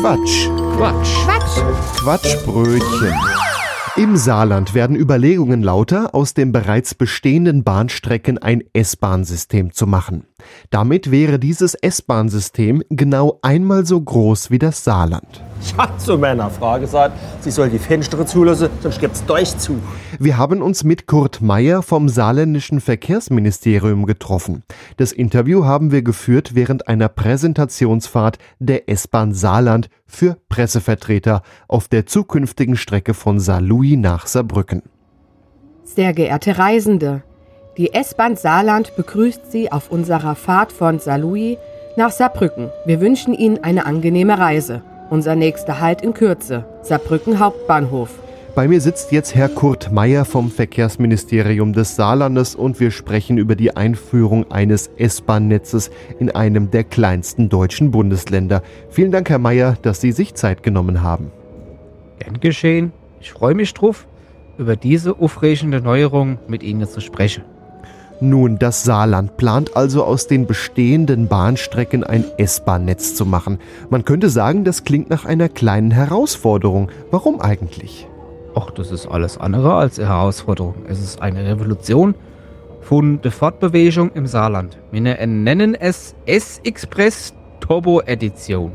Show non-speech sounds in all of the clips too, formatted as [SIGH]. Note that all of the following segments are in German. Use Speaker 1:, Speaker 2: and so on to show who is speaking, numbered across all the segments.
Speaker 1: Quatsch.
Speaker 2: Quatsch.
Speaker 3: Quatsch.
Speaker 1: Quatschbrötchen. Im Saarland werden Überlegungen lauter, aus den bereits bestehenden Bahnstrecken ein S-Bahn-System zu machen. Damit wäre dieses S-Bahn-System genau einmal so groß wie das Saarland.
Speaker 4: Ich hab zu meiner Frau gesagt, sie soll die Fenster zulassen, sonst gibt's Durchzug.
Speaker 1: Wir haben uns mit Kurt Meyer vom saarländischen Verkehrsministerium getroffen. Das Interview haben wir geführt während einer Präsentationsfahrt der S-Bahn Saarland für Pressevertreter auf der zukünftigen Strecke von Saarlouis nach Saarbrücken.
Speaker 3: Sehr geehrte Reisende, die S-Bahn Saarland begrüßt Sie auf unserer Fahrt von Saarlouis nach Saarbrücken. Wir wünschen Ihnen eine angenehme Reise. Unser nächster Halt in Kürze, Saarbrücken Hauptbahnhof.
Speaker 1: Bei mir sitzt jetzt Herr Kurt Meyer vom Verkehrsministerium des Saarlandes und wir sprechen über die Einführung eines S-Bahn-Netzes in einem der kleinsten deutschen Bundesländer. Vielen Dank, Herr Meyer, dass Sie sich Zeit genommen haben.
Speaker 2: Gern geschehen. Ich freue mich drauf, über diese aufregende Neuerung mit Ihnen zu sprechen.
Speaker 1: Nun, das Saarland plant also aus den bestehenden Bahnstrecken ein S-Bahn-Netz zu machen. Man könnte sagen, das klingt nach einer kleinen Herausforderung. Warum eigentlich?
Speaker 2: Ach, das ist alles andere als eine Herausforderung. Es ist eine Revolution von der Fortbewegung im Saarland. Wir nennen es S-Express Turbo Edition.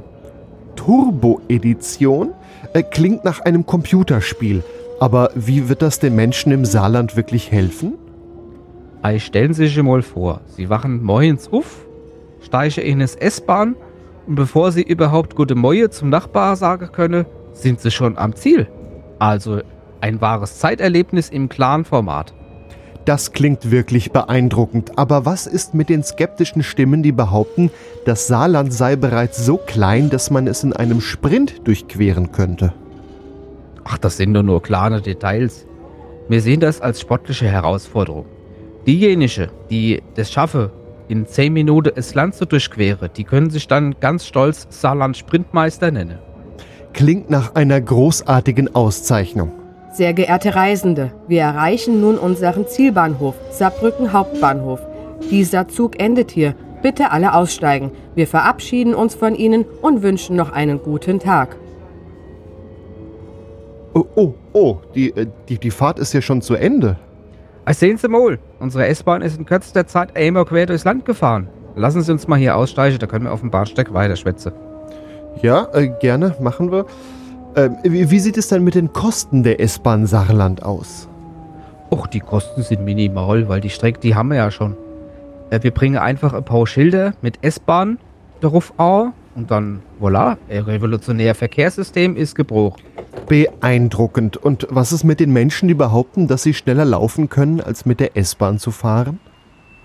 Speaker 1: Turbo-Edition? Äh, klingt nach einem Computerspiel. Aber wie wird das den Menschen im Saarland wirklich helfen?
Speaker 2: Ei, stellen Sie sich mal vor, Sie wachen morgens auf, steigen in das S-Bahn und bevor Sie überhaupt gute Moje zum Nachbar sagen können, sind Sie schon am Ziel. Also ein wahres Zeiterlebnis im klaren Format.
Speaker 1: Das klingt wirklich beeindruckend. Aber was ist mit den skeptischen Stimmen, die behaupten, das Saarland sei bereits so klein, dass man es in einem Sprint durchqueren könnte?
Speaker 2: Ach, das sind doch nur kleine Details. Wir sehen das als sportliche Herausforderung. Diejenigen, die das schaffen, in 10 Minuten das Land zu durchqueren, die können sich dann ganz stolz Saarland Sprintmeister nennen.
Speaker 1: Klingt nach einer großartigen Auszeichnung.
Speaker 3: Sehr geehrte Reisende, wir erreichen nun unseren Zielbahnhof, Saarbrücken Hauptbahnhof. Dieser Zug endet hier. Bitte alle aussteigen. Wir verabschieden uns von Ihnen und wünschen noch einen guten Tag.
Speaker 1: Oh, oh, oh, die, äh, die, die Fahrt ist ja schon zu Ende.
Speaker 2: Also sehen Sie mal, unsere S-Bahn ist in kürzester Zeit einmal quer durchs Land gefahren. Lassen Sie uns mal hier aussteigen, da können wir auf dem Bahnsteig weiter schwätzen.
Speaker 1: Ja, äh, gerne, machen wir. Äh, wie, wie sieht es denn mit den Kosten der S-Bahn Saarland aus?
Speaker 2: Och, die Kosten sind minimal, weil die Strecke, die haben wir ja schon. Äh, wir bringen einfach ein paar Schilder mit S-Bahn darauf an und dann, voilà, ein revolutionäres Verkehrssystem ist gebrochen.
Speaker 1: Beeindruckend. Und was ist mit den Menschen, die behaupten, dass sie schneller laufen können, als mit der S-Bahn zu fahren?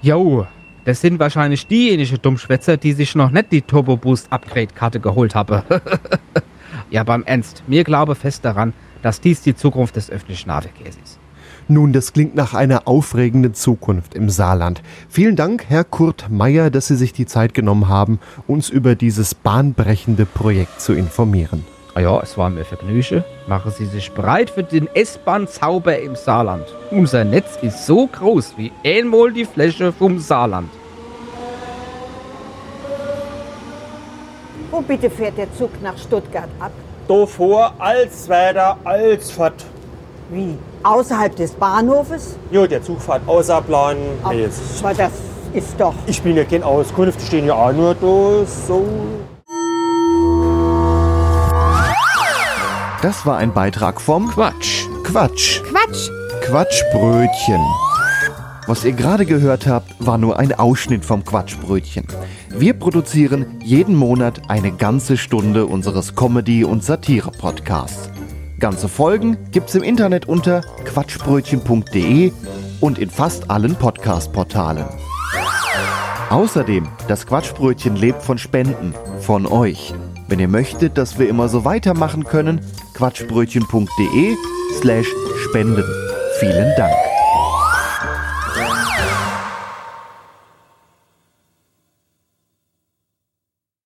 Speaker 2: Jo, das sind wahrscheinlich diejenigen Dummschwätzer, die sich noch nicht die Turbo Boost Upgrade Karte geholt haben. [LAUGHS] ja, beim Ernst, mir glaube fest daran, dass dies die Zukunft des öffentlichen Nahverkehrs ist.
Speaker 1: Nun, das klingt nach einer aufregenden Zukunft im Saarland. Vielen Dank, Herr Kurt Meyer, dass Sie sich die Zeit genommen haben, uns über dieses bahnbrechende Projekt zu informieren.
Speaker 2: Ah ja, es war mir Vergnügen. Machen Sie sich bereit für den S-Bahn-Zauber im Saarland. Unser Netz ist so groß wie einmal die Fläche vom Saarland.
Speaker 5: Wo bitte fährt der Zug nach Stuttgart ab?
Speaker 4: Davor als weiter als fort.
Speaker 5: Wie? Außerhalb des Bahnhofes?
Speaker 4: Jo, der Zug fährt außer Plan.
Speaker 5: Ach,
Speaker 4: Nee,
Speaker 5: aber das ist doch.
Speaker 4: Ich bin ja kein Auskunft, die stehen ja auch nur da, so.
Speaker 1: Das war ein Beitrag vom
Speaker 2: Quatsch.
Speaker 1: Quatsch.
Speaker 3: Quatsch!
Speaker 1: Quatschbrötchen. Was ihr gerade gehört habt, war nur ein Ausschnitt vom Quatschbrötchen. Wir produzieren jeden Monat eine ganze Stunde unseres Comedy- und Satire-Podcasts. Ganze Folgen gibt's im Internet unter quatschbrötchen.de und in fast allen Podcast-Portalen. Außerdem, das Quatschbrötchen lebt von Spenden, von euch. Wenn ihr möchtet, dass wir immer so weitermachen können, quatschbrötchen.de slash spenden. Vielen Dank.